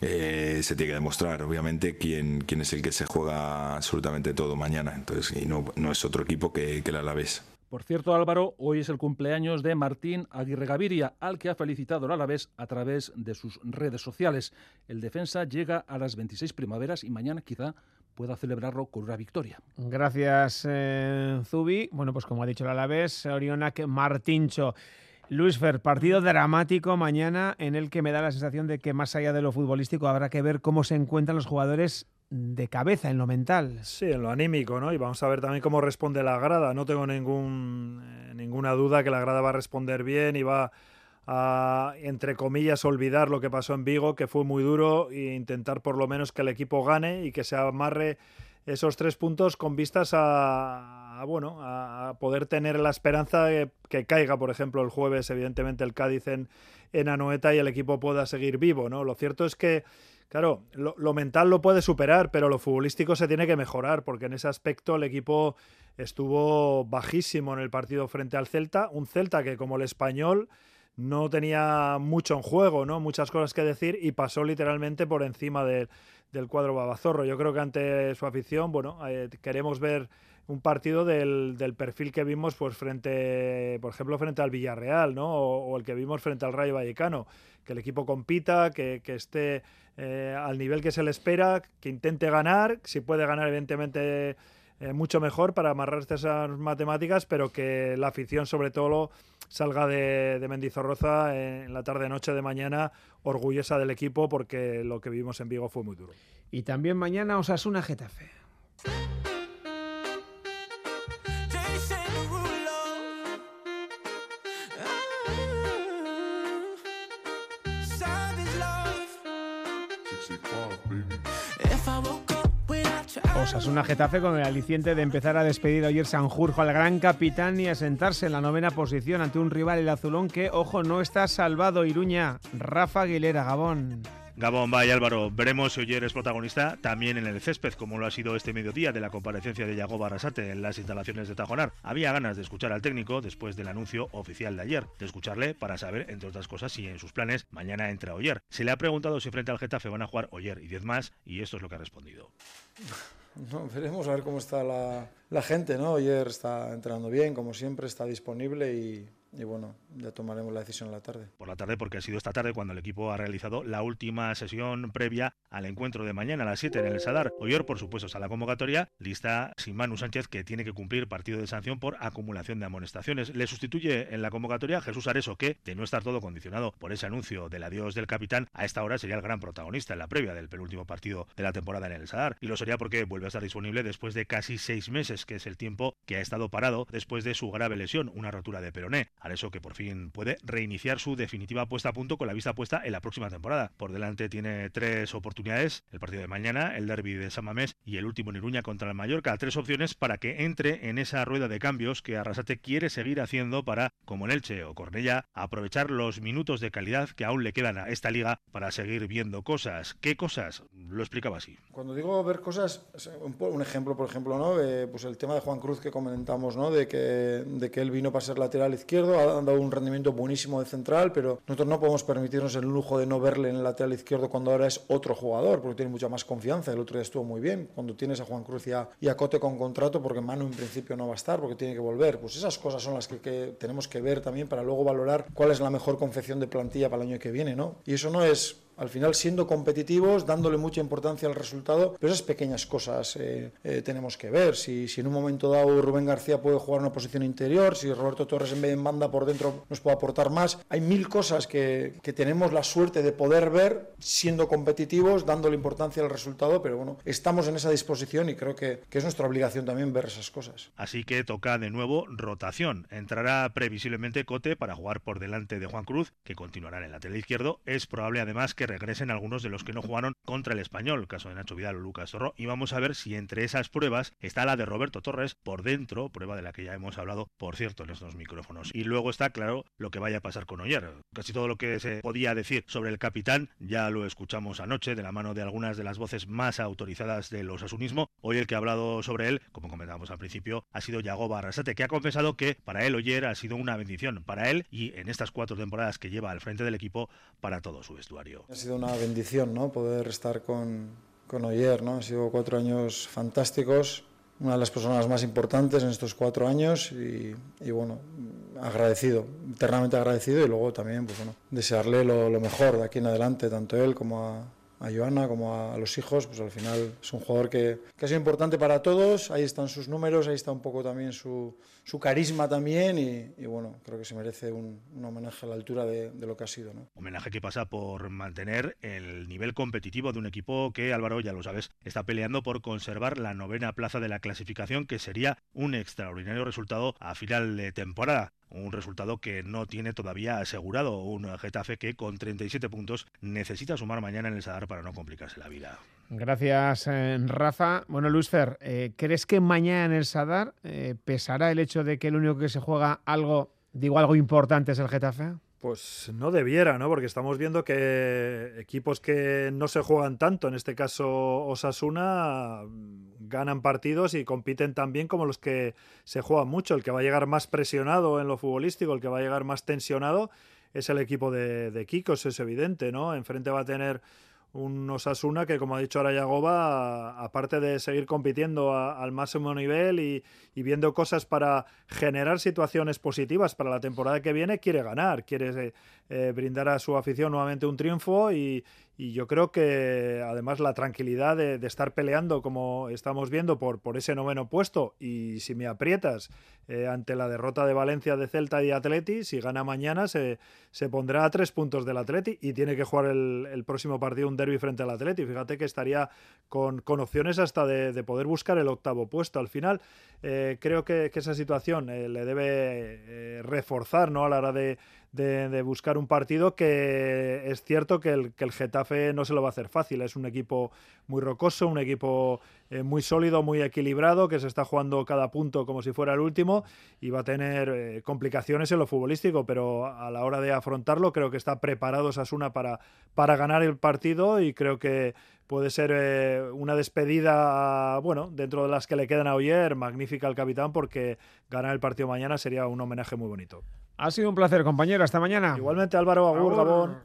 Speaker 11: eh, se tiene que demostrar, obviamente, quién, quién es el que se juega absolutamente todo mañana. Entonces, y no, no es otro equipo que, que el Alavés.
Speaker 10: Por cierto, Álvaro, hoy es el cumpleaños de Martín Aguirre Gaviria, al que ha felicitado el Alavés a través de sus redes sociales. El defensa llega a las 26 primaveras y mañana quizá pueda celebrarlo con una victoria.
Speaker 2: Gracias, eh, Zubi. Bueno, pues como ha dicho el Alavés, Orionak Martincho. Luis Fer, partido dramático mañana en el que me da la sensación de que más allá de lo futbolístico habrá que ver cómo se encuentran los jugadores de cabeza, en lo mental.
Speaker 7: Sí, en lo anímico, ¿no? Y vamos a ver también cómo responde la grada. No tengo ningún, eh, ninguna duda que la grada va a responder bien y va a, entre comillas, olvidar lo que pasó en Vigo, que fue muy duro, e intentar por lo menos que el equipo gane y que se amarre esos tres puntos con vistas a, bueno, a poder tener la esperanza de que caiga, por ejemplo, el jueves, evidentemente, el Cádiz en, en Anoeta y el equipo pueda seguir vivo, ¿no? Lo cierto es que, claro, lo, mental lo puede superar, pero lo futbolístico se tiene que mejorar, porque en ese aspecto el equipo estuvo bajísimo en el partido frente al Celta, un Celta que como el español no tenía mucho en juego, ¿no? Muchas cosas que decir y pasó literalmente por encima del cuadro babazorro. Yo creo que ante su afición, bueno, eh, queremos ver un partido del, perfil que vimos pues frente, por ejemplo, frente al Villarreal, ¿no? O, el que vimos frente al Rayo Vallecano. Que el equipo compita, que, esté eh, al nivel que se le espera, que intente ganar, si puede ganar, evidentemente eh, mucho mejor para amarrarse esas matemáticas, pero que la afición sobre todo salga de, de Mendizorroza en la tarde-noche de mañana orgullosa del equipo porque lo que vimos en Vigo fue muy duro.
Speaker 2: Y también mañana Osasuna Getafe. Una Getafe con el aliciente de empezar a despedir ayer Sanjurjo al gran capitán y a sentarse en la novena posición ante un rival el azulón que, ojo, no está salvado Iruña. Rafa Aguilera, Gabón.
Speaker 12: Gabón, vaya Álvaro, veremos si Oyer es protagonista también en el césped, como lo ha sido este mediodía de la comparecencia de Yago Barrasate en las instalaciones de Tajonar. Había ganas de escuchar al técnico después del anuncio oficial de ayer, de escucharle para saber, entre otras cosas, si en sus planes mañana entra Oyer. Se le ha preguntado si frente al Getafe van a jugar Oyer y 10 más, y esto es lo que ha respondido.
Speaker 13: No, veremos a ver cómo está la, la gente, ¿no? Ayer está entrenando bien, como siempre, está disponible y, y bueno, ya tomaremos la decisión en la tarde.
Speaker 12: Por la tarde, porque ha sido esta tarde cuando el equipo ha realizado la última sesión previa al encuentro de mañana a las 7 en el Sadar. Oyor, por supuesto, está la convocatoria, lista sin Manu Sánchez, que tiene que cumplir partido de sanción por acumulación de amonestaciones. Le sustituye en la convocatoria Jesús Areso, que, de no estar todo condicionado por ese anuncio del adiós del capitán, a esta hora sería el gran protagonista en la previa del penúltimo partido de la temporada en el Sadar. Y lo sería porque vuelve a estar disponible después de casi seis meses, que es el tiempo que ha estado parado después de su grave lesión, una rotura de peroné. Areso que por fin puede reiniciar su definitiva puesta a punto con la vista puesta en la próxima temporada. Por delante tiene tres oportunidades, el partido de mañana, el derby de San Mamés y el último en Iruña contra el Mallorca, tres opciones para que entre en esa rueda de cambios que Arrasate quiere seguir haciendo para, como en Elche o Cornella, aprovechar los minutos de calidad que aún le quedan a esta liga para seguir viendo cosas. ¿Qué cosas? Lo explicaba así.
Speaker 13: Cuando digo ver cosas, un, ejemplo, por ejemplo, ¿no? Eh, pues el tema de Juan Cruz que comentamos, ¿no? De que, de que él vino para ser lateral izquierdo, ha dado un rendimiento buenísimo de central, pero nosotros no podemos permitirnos el lujo de no verle en el lateral izquierdo cuando ahora es otro jugador, porque tiene mucha más confianza. El otro día estuvo muy bien, cuando tienes a Juan Cruz y a, Cote con contrato, porque Manu en principio no va a estar, porque tiene que volver. Pues esas cosas son las que, que tenemos que ver también para luego valorar cuál es la mejor confección de plantilla para el año que viene, ¿no? Y eso no es al final siendo competitivos, dándole mucha importancia al resultado, pero esas pequeñas cosas eh, eh, tenemos que ver. Si, en un momento dado Rubén García puede jugar una posición interior, si Roberto Torres en vez de banda por dentro nos puede aportar más, hay mil cosas que, que tenemos la suerte de poder ver siendo competitivos, dándole importancia al resultado, pero bueno, estamos en esa disposición y creo que, que es nuestra obligación también ver esas cosas.
Speaker 12: Así que toca de nuevo rotación. Entrará previsiblemente Cote para jugar por delante de Juan Cruz, que continuará en el lateral izquierdo. Es probable además que regresen algunos de los que no jugaron contra el español, caso de Nacho Vidal o Lucas Torro, y vamos a ver si entre esas pruebas está la de Roberto Torres por dentro, prueba de la que ya hemos hablado, por cierto, en estos micrófonos. Y luego está claro lo que vaya a pasar con Oyer. Casi todo lo que se podía decir sobre el capitán ya lo escuchamos anoche de la mano de algunas de las voces más autorizadas del osasunismo. Hoy el que ha hablado sobre él, como comentábamos al principio, ha sido Yagoba Arrasate, que ha confesado que para él Oyer ha sido una bendición, para él y en estas cuatro temporadas que lleva al frente del equipo, para todo su vestuario.
Speaker 13: Sido una bendición, ¿no? Poder estar con, con Oyer, ¿no? Han sido cuatro años fantásticos, una de las personas más importantes en estos cuatro años y, y bueno, agradecido, eternamente agradecido y luego también, pues bueno, desearle lo, lo mejor de aquí en adelante, tanto él como a, a Joana como a los hijos, pues al final es un jugador que, que, ha sido importante para todos, ahí están sus números, ahí está un poco también su, su carisma también y, bueno, creo que se merece un, homenaje a la altura de, de, lo que ha sido. ¿no?
Speaker 12: Homenaje que pasa por mantener el nivel competitivo de un equipo que Álvaro, ya lo sabes, está peleando por conservar la novena plaza de la clasificación, que sería un extraordinario resultado a final de temporada un resultado que no tiene todavía asegurado un Getafe que con 37 puntos necesita sumar mañana en el Sadar para no complicarse la vida.
Speaker 2: Gracias, eh, Rafa. Bueno, Luis Fer, eh, ¿crees que mañana en el Sadar eh, pesará el hecho de que el único que se juega algo, digo algo importante, es el Getafe?
Speaker 7: Pues no debiera, ¿no? Porque estamos viendo que equipos que no se juegan tanto, en este caso Osasuna, ganan partidos y compiten tan bien como los que se juegan mucho. El que va a llegar más presionado en lo futbolístico, el que va a llegar más tensionado, es el equipo de, de Kikos, es evidente, ¿no? Enfrente va a tener un Osasuna que, como ha dicho Arayagoba, aparte de seguir compitiendo a, al máximo nivel y, viendo cosas para generar situaciones positivas para la temporada que viene, quiere ganar, quiere eh, brindar a su afición nuevamente un triunfo y, y yo creo que además la tranquilidad de, estar peleando como estamos viendo por, por ese noveno puesto y si me aprietas eh, ante la derrota de Valencia de Celta y Atleti, si gana mañana se, se pondrá a tres puntos del Atleti y tiene que jugar el, próximo partido un derby frente al Atleti. Fíjate que estaría con, con opciones hasta de, de, poder buscar el octavo puesto. Al final eh, creo que, esa situación eh, le debe reforzar ¿no? a la hora de, de, buscar un partido que es cierto que el, que el, Getafe no se lo va a hacer fácil. Es un equipo muy rocoso, un equipo eh, muy sólido, muy equilibrado, que se está jugando cada punto como si fuera el último y va a tener eh, complicaciones en lo futbolístico, pero a la hora de afrontarlo creo que está preparado Sasuna para, para ganar el partido y creo que puede ser eh, una despedida, bueno, dentro de las que le quedan a Oyer, magnífica al capitán porque ganar el partido mañana sería un homenaje muy bonito.
Speaker 2: Ha sido un placer, compañero. Hasta mañana.
Speaker 7: Igualmente, Álvaro Agur, Agur. Gabón.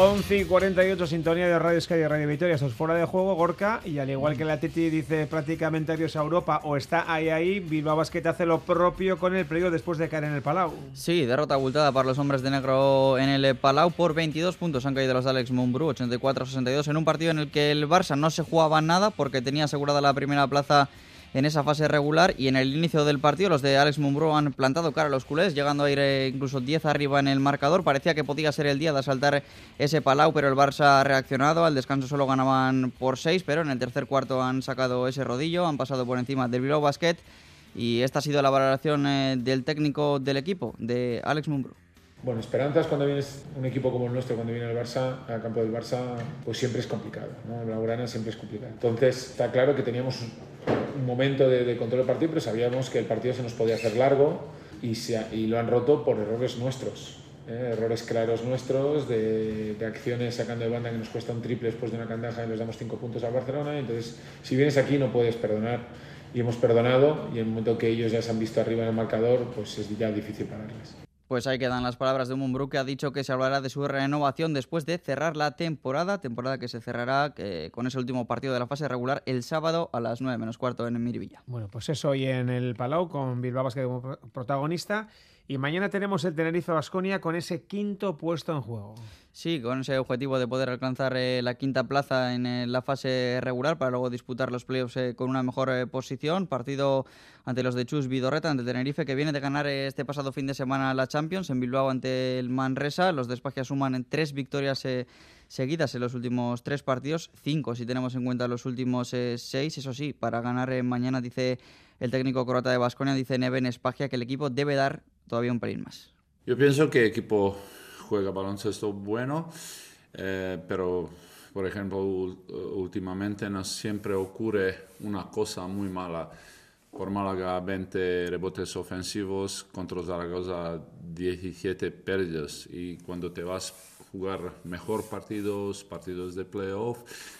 Speaker 2: 11 y 48, sintonía de Radio Sky y Radio Victoria. Esto es fuera de juego, Gorka. Y al igual que la Titi dice prácticamente adiós a Europa o está ahí ahí, Bilbao Basket hace lo propio con el periodo después de caer en el Palau.
Speaker 3: Sí, derrota abultada para los hombres de negro en el Palau por 22 puntos. Han caído los de Alex Mumbrú, 84-62, en un partido en el que el Barça no se jugaba nada porque tenía asegurada la primera plaza en esa fase regular y en el inicio del partido los de Alex Mumbrú han plantado cara a los culés, llegando a ir eh, incluso 10 arriba en el marcador. Parecía que podía ser el día de asaltar ese palau, pero el Barça ha reaccionado. Al descanso solo ganaban por 6, pero en el tercer cuarto han sacado ese rodillo, han pasado por encima del Bilbao Basket y esta ha sido la valoración eh, del técnico del equipo, de Alex Mumbrú.
Speaker 14: Bueno, esperanzas cuando vienes un equipo como el nuestro, cuando viene el Barça, al campo del Barça, pues siempre es complicado, ¿no? La Urana siempre es complicado. Entonces, está claro que teníamos un momento de, de, control del partido, pero sabíamos que el partido se nos podía hacer largo y, se, y lo han roto por errores nuestros. ¿eh? Errores claros nuestros, de, de, acciones sacando de banda que nos cuesta un triple después de una cantaja y les damos cinco puntos al Barcelona. Entonces, si vienes aquí no puedes perdonar. Y hemos perdonado y en el momento que ellos ya se han visto arriba en el marcador, pues es ya difícil pararles.
Speaker 3: Pues ahí quedan las palabras de Mumbrú, que ha dicho que se hablará de su renovación después de cerrar la temporada, temporada que se cerrará eh, con ese último partido de la fase regular el sábado a las 9 menos cuarto en Miribilla.
Speaker 2: Bueno, pues eso hoy en el Palau con Bilbao Basket como protagonista. Y mañana tenemos el Tenerife Basconia con ese quinto puesto en juego.
Speaker 3: Sí, con ese objetivo de poder alcanzar eh, la quinta plaza en eh, la fase regular para luego disputar los playoffs eh, con una mejor posición. Partido ante los de Chus Vidorreta, ante Tenerife, que viene de ganar este pasado fin de semana la Champions en Bilbao ante el Manresa. Los de suman en tres victorias seguidas en los últimos tres partidos, cinco si tenemos en cuenta los últimos seis. Eso sí, para ganar mañana, dice el técnico croata de Basconia, dice Neven Espagia, que el equipo debe dar todavía un pelín más.
Speaker 15: Yo pienso que el equipo juega baloncesto bueno, eh, pero por ejemplo últimamente no siempre ocurre una cosa muy mala. Por Málaga 20 rebotes ofensivos, contra Zaragoza 17 pérdidas y cuando te vas jugar mejor partidos, partidos de playoff,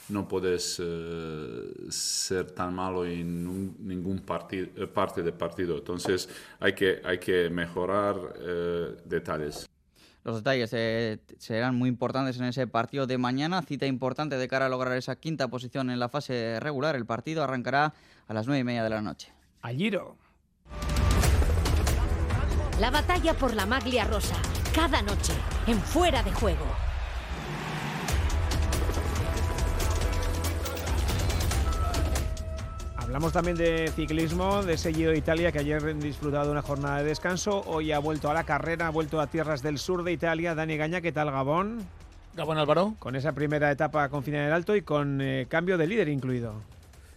Speaker 15: no puedes eh, ser tan malo en ningún partido, eh, parte del partido. Entonces hay que, hay que mejorar eh, detalles.
Speaker 3: Los detalles serán muy importantes en ese partido de mañana, cita importante de cara a lograr esa quinta posición en la fase regular. El partido arrancará a las nueve y media de la noche.
Speaker 2: Al Giro.
Speaker 1: La batalla por la maglia rosa cada noche en Fuera de Juego.
Speaker 2: Hablamos también de ciclismo, de ese Giro de Italia que ayer han disfrutado de una jornada de descanso. Hoy ha vuelto a la carrera, ha vuelto a tierras del sur de Italia. Dani Gaña, ¿qué tal Gabón?
Speaker 16: Gabón Álvaro.
Speaker 2: Con esa primera etapa con final en alto y con eh, cambio de líder incluido.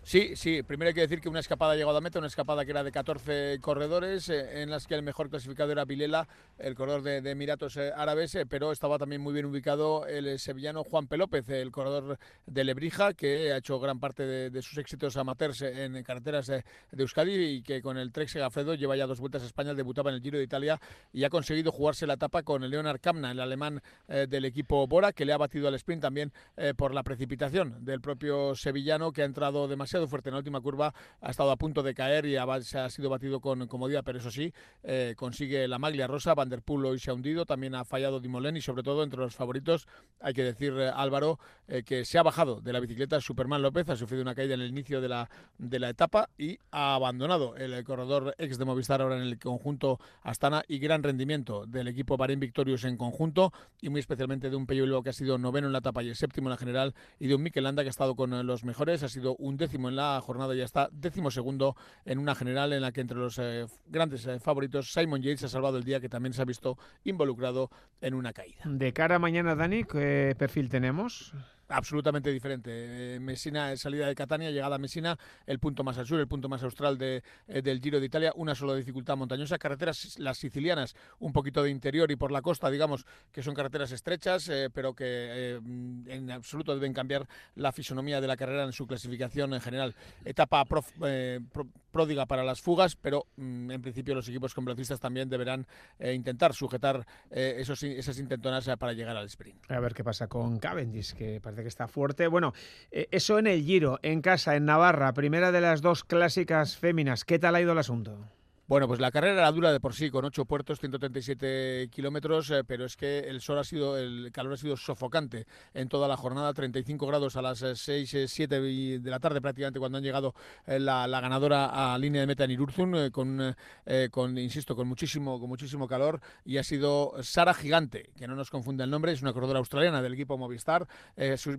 Speaker 16: Sí, sí, primero hay que decir que una escapada ha llegado a meta, una escapada que era de 14 corredores, eh, en las que el mejor clasificado era Vilela, el corredor de, Emiratos eh, Árabes, eh, pero estaba también muy bien ubicado el sevillano Juan Pelópez, el corredor de Lebrija, que ha hecho gran parte de, sus éxitos amateurs en carreteras de, Euskadi y que con el Trek Segafredo lleva ya dos vueltas a España, debutaba en el Giro de Italia y ha conseguido jugarse la etapa con el Leonard Kamna, el alemán del equipo Bora, que le ha batido al sprint también por la precipitación del propio sevillano, que ha entrado demasiado demasiado fuerte. En la última curva, ha estado a punto de caer y ha, se ha sido batido con comodidad, pero eso sí, eh, consigue la maglia rosa, Van der Poel hoy se ha hundido, también ha fallado Dimolen y sobre todo entre los favoritos hay que decir eh, Álvaro eh, que se ha bajado de la bicicleta Superman López, ha sufrido una caída en el inicio de la, de la etapa y ha abandonado el corredor ex de Movistar ahora en el conjunto Astana y gran rendimiento del equipo Bahrein Victorious en conjunto y muy especialmente de un Pello que ha sido noveno en la etapa y el séptimo en la general y de un Mikel Landa que ha estado con los mejores, ha sido un décimo en la jornada ya está décimo segundo en una general en la que entre los eh, grandes eh, favoritos Simon Yates ha salvado el día que también se ha visto involucrado en una caída.
Speaker 2: De cara a mañana, Dani, ¿qué perfil tenemos?
Speaker 16: Absolutamente diferente. Eh, Messina, salida de Catania, llegada a Messina, el punto más al sur, el punto más austral de, eh, del Giro de Italia, una sola dificultad montañosa, carreteras las sicilianas, un poquito de interior y por la costa, digamos, que son carreteras estrechas, eh, pero que en absoluto deben cambiar la fisonomía de la carrera en su clasificación en general. Etapa pródiga para las fugas, pero mm, en principio los equipos con velocistas también deberán intentar sujetar esos, esas intentonas para llegar al sprint.
Speaker 2: A ver qué pasa con Cavendish, que parece que está fuerte. Bueno, eh, eso en el Giro, en casa, en Navarra, primera de las dos clásicas féminas. ¿Qué tal ha ido el asunto?
Speaker 16: Bueno, pues la carrera era dura de por sí, con ocho puertos, 137 kilómetros, eh, pero es que el sol ha sido, el calor ha sido sofocante en toda la jornada, 35 grados a las 6, eh, 7 eh, de la tarde prácticamente cuando han llegado la, ganadora a línea de meta en Irurzun, con, con, insisto, con muchísimo, con muchísimo calor, y ha sido Sara Gigante, que no nos confunda el nombre, es una corredora australiana del equipo Movistar,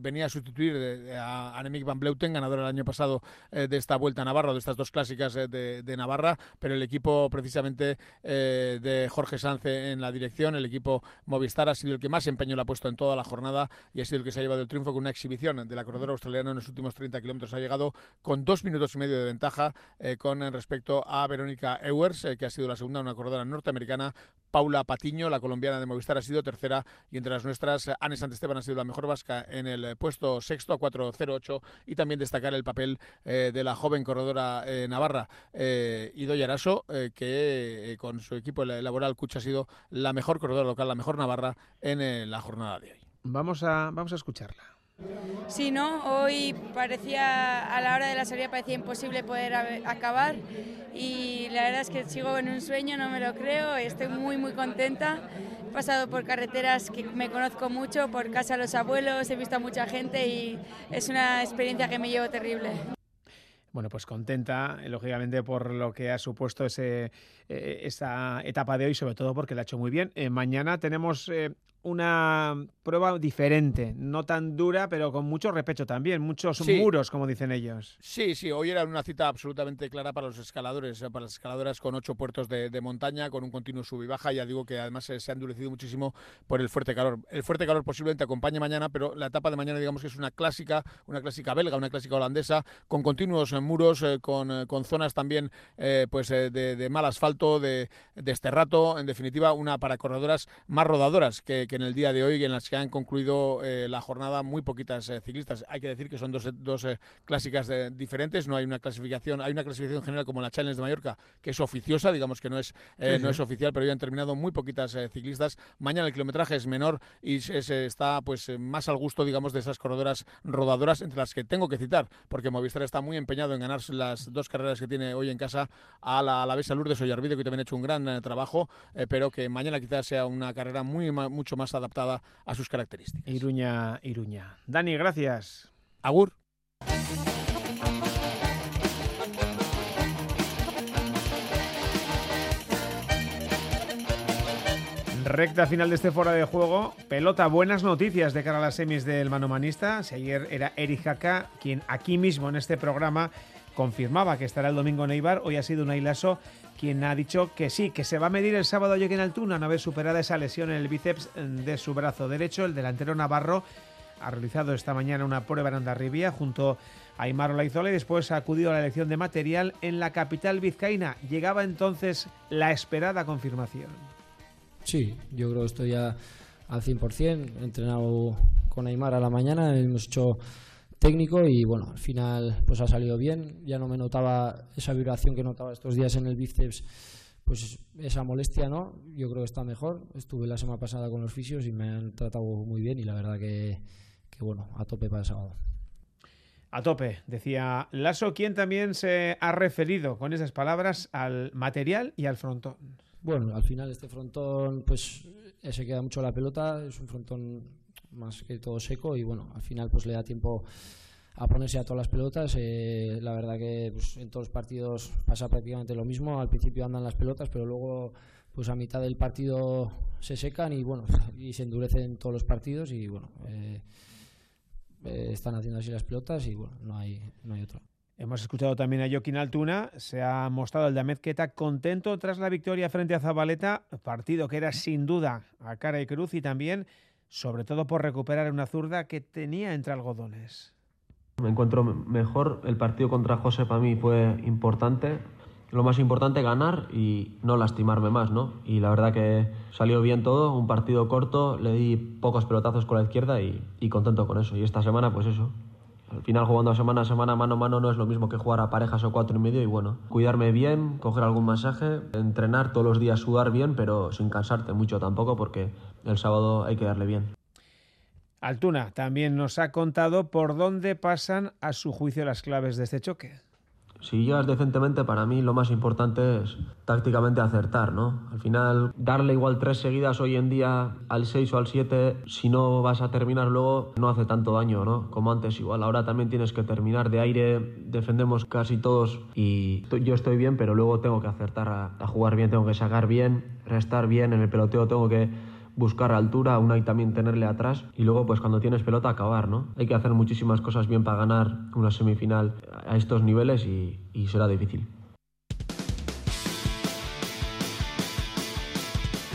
Speaker 16: venía a sustituir a Annemiek van Bleuten, ganadora el año pasado de esta Vuelta a Navarra, de estas dos clásicas de, de Navarra, pero el equipo equipo precisamente eh, de Jorge Sánchez en la dirección, el equipo Movistar ha sido el que más empeño le ha puesto en toda la jornada y ha sido el que se ha llevado el triunfo con una exhibición de la corredora australiana en los últimos 30 kilómetros. Ha llegado con dos minutos y medio de ventaja eh, con respecto a Verónica Ewers, eh, que ha sido la segunda, una corredora norteamericana. Paula Patiño, la colombiana de Movistar, ha sido tercera y entre las nuestras, Anne Santesteban ha sido la mejor vasca en el puesto sexto a 4.08 y también destacar el papel de la joven corredora navarra Idoya Araso, eh, que eh, con su equipo laboral Cucha ha sido la mejor corredora local, la mejor navarra en eh, la jornada de hoy.
Speaker 2: Vamos a, vamos a escucharla.
Speaker 17: Sí, ¿no? Hoy parecía, a la hora de la salida parecía imposible poder acabar y la verdad es que sigo en un sueño, no me lo creo, estoy muy muy contenta. He pasado por carreteras que me conozco mucho, por casa de los abuelos, he visto a mucha gente y es una experiencia que me llevo terrible.
Speaker 2: Bueno, pues contenta, lógicamente, por lo que ha supuesto ese, eh, esta etapa de hoy, sobre todo porque la ha hecho muy bien. Eh, mañana tenemos eh, una prueba diferente, no tan dura, pero con mucho repecho también, muchos muros, como dicen ellos.
Speaker 16: Sí, sí, hoy era una cita absolutamente clara para los escaladores, eh, para las escaladoras con ocho puertos de, montaña, con un continuo sub y baja. Ya digo que además se, ha endurecido muchísimo por el fuerte calor. El fuerte calor posiblemente acompañe mañana, pero la etapa de mañana, digamos que es una clásica, una clásica belga, una clásica holandesa, con continuos eh, muros, eh, con, con, zonas también pues de, mal asfalto, de, de esterrato, en definitiva, una para corredoras más rodadoras que que en el día de hoy, en las que han concluido eh, la jornada muy poquitas eh, ciclistas. Hay que decir que son dos, dos eh, clásicas diferentes, no hay una clasificación, hay una clasificación general como la Challenge de Mallorca, que es oficiosa, digamos que no es, no es oficial, pero ya han terminado muy poquitas ciclistas. Mañana el kilometraje es menor y se está pues más al gusto, digamos, de esas corredoras rodadoras, entre las que tengo que citar, porque Movistar está muy empeñado en ganar las dos carreras que tiene hoy en casa a la, a la Besa Lourdes Ollarvide, que también ha hecho un gran trabajo, pero que mañana quizás sea una carrera muy mucho más más adaptada a sus características.
Speaker 2: Iruña, Iruña. Dani, gracias.
Speaker 16: Agur.
Speaker 2: Recta final de este fuera de juego. Pelota, buenas noticias de cara a las semis del manomanista. Si ayer era Eric Jaca quien aquí mismo en este programa confirmaba que estará el domingo en Eibar, hoy ha sido un Ailaso quien ha dicho que sí, que se va a medir el sábado allí en Altuna, una vez superada esa lesión en el bíceps de su brazo derecho. El delantero Navarro ha realizado esta mañana una prueba en Andarribia junto a Aymar Olaizola y después ha acudido a la elección de material en la capital vizcaína. Llegaba entonces la esperada confirmación.
Speaker 18: Sí, yo creo que estoy al 100%. He entrenado con Aymar a la mañana, hemos hecho técnico y bueno, al final pues ha salido bien. Ya no me notaba esa vibración que notaba estos días en el bíceps, pues esa molestia, ¿no? Yo creo que está mejor. Estuve la semana pasada con los fisios y me han tratado muy bien y la verdad que, que bueno, a tope para el sábado.
Speaker 2: A tope, decía Lasso, quien también se ha referido con esas palabras al material y al frontón.
Speaker 18: Bueno, al final este frontón, pues se queda mucho la pelota, es un frontón más que todo seco y bueno, al final pues le da tiempo a ponerse a todas las pelotas. Eh, la verdad que pues, en todos los partidos pasa prácticamente lo mismo. Al principio andan las pelotas, pero luego pues a mitad del partido se secan y bueno y se endurecen todos los partidos y bueno eh, eh, están haciendo así las pelotas y bueno no hay no hay otro.
Speaker 2: Hemos escuchado también a Joaquín Altuna, se ha mostrado el de Ahmed contento tras la victoria frente a Zabaleta, partido que era sin duda a cara y cruz y también sobre todo por recuperar una zurda que tenía entre algodones.
Speaker 19: Me encuentro mejor, el partido contra José para mí fue importante, lo más importante ganar y no lastimarme más, ¿no? Y la verdad que salió bien todo, un partido corto, le di pocos pelotazos con la izquierda y, contento con eso. Y esta semana, pues eso, al final jugando semana a semana mano a mano no es lo mismo que jugar a parejas o cuatro y medio y bueno, cuidarme bien, coger algún masaje, entrenar todos los días, sudar bien, pero sin cansarte mucho tampoco porque el sábado hay que darle bien.
Speaker 2: Altuna también nos ha contado por dónde pasan a su juicio las claves de este choque
Speaker 19: si llegas decentemente, para mí lo más importante es tácticamente acertar, ¿no? Al final, darle igual tres seguidas hoy en día al 6 o al 7, si no vas a terminar luego, no hace tanto daño, ¿no? Como antes, igual ahora también tienes que terminar de aire, defendemos casi todos y yo estoy bien, pero luego tengo que acertar a, jugar bien, tengo que sacar bien, restar bien, en el peloteo tengo que buscar altura, aún hay también tenerle atrás y luego pues cuando tienes pelota acabar, ¿no? Hay que hacer muchísimas cosas bien para ganar una semifinal a estos niveles y, y será difícil.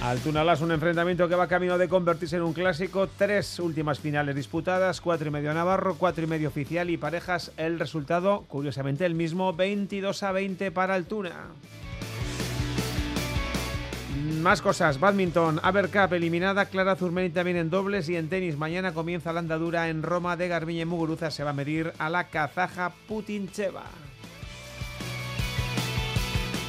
Speaker 2: Altunalas, un enfrentamiento que va camino de convertirse en un clásico. Tres últimas finales disputadas, cuatro y medio Navarro, cuatro y medio oficial y parejas. El resultado, curiosamente, el mismo, 22 a 20 para Altuna. Más cosas, badminton, Cup eliminada, Clara Zurmeni también en dobles y en tenis. Mañana comienza la andadura en Roma de Garbiñe Muguruza. Se va a medir a la kazaja Putincheva.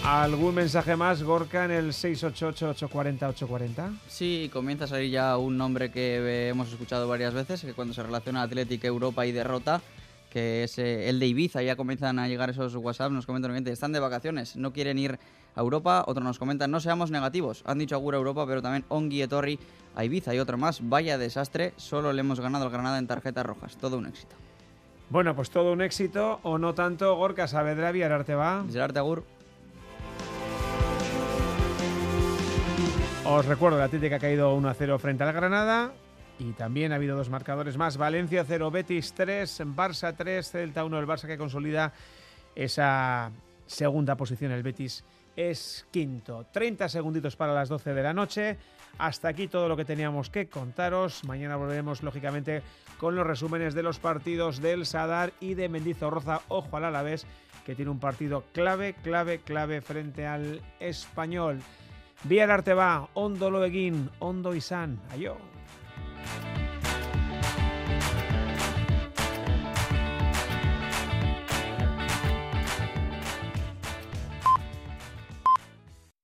Speaker 2: ¿Algún mensaje más, Gorka, en el 688-840-840?
Speaker 3: Sí, comienza a salir ya un nombre que hemos escuchado varias veces, que cuando se relaciona Atlético, Europa y derrota, que es eh, el de Ibiza. Ya comienzan a llegar esos WhatsApp, nos comentan que están de vacaciones, no quieren ir a Europa. Otro nos comentan, no seamos negativos. Han dicho Agur a Europa, pero también Ongi Etorri a Ibiza. Y otro más, vaya desastre, solo le hemos ganado al Granada en tarjetas rojas. Todo un éxito.
Speaker 2: Bueno, pues todo un éxito, o no tanto. Gorka Saavedra, Ararte va.
Speaker 3: Arte Agur.
Speaker 2: Os recuerdo, la Atlético ha caído 1-0 frente al Granada. Y también ha habido dos marcadores más. Valencia 0, Betis 3, Barça 3, Celta 1. El Barça que consolida esa segunda posición. El Betis es quinto. 30 segunditos para las 12 de la noche. Hasta aquí todo lo que teníamos que contaros. Mañana volveremos, lógicamente, con los resúmenes de los partidos del Sadar y de Mendizorroza. Ojo al Alavés, que tiene un partido clave, clave, clave frente al Español. Vía el arte va, Ondo Loeguín, Ondo Isan. Ayo.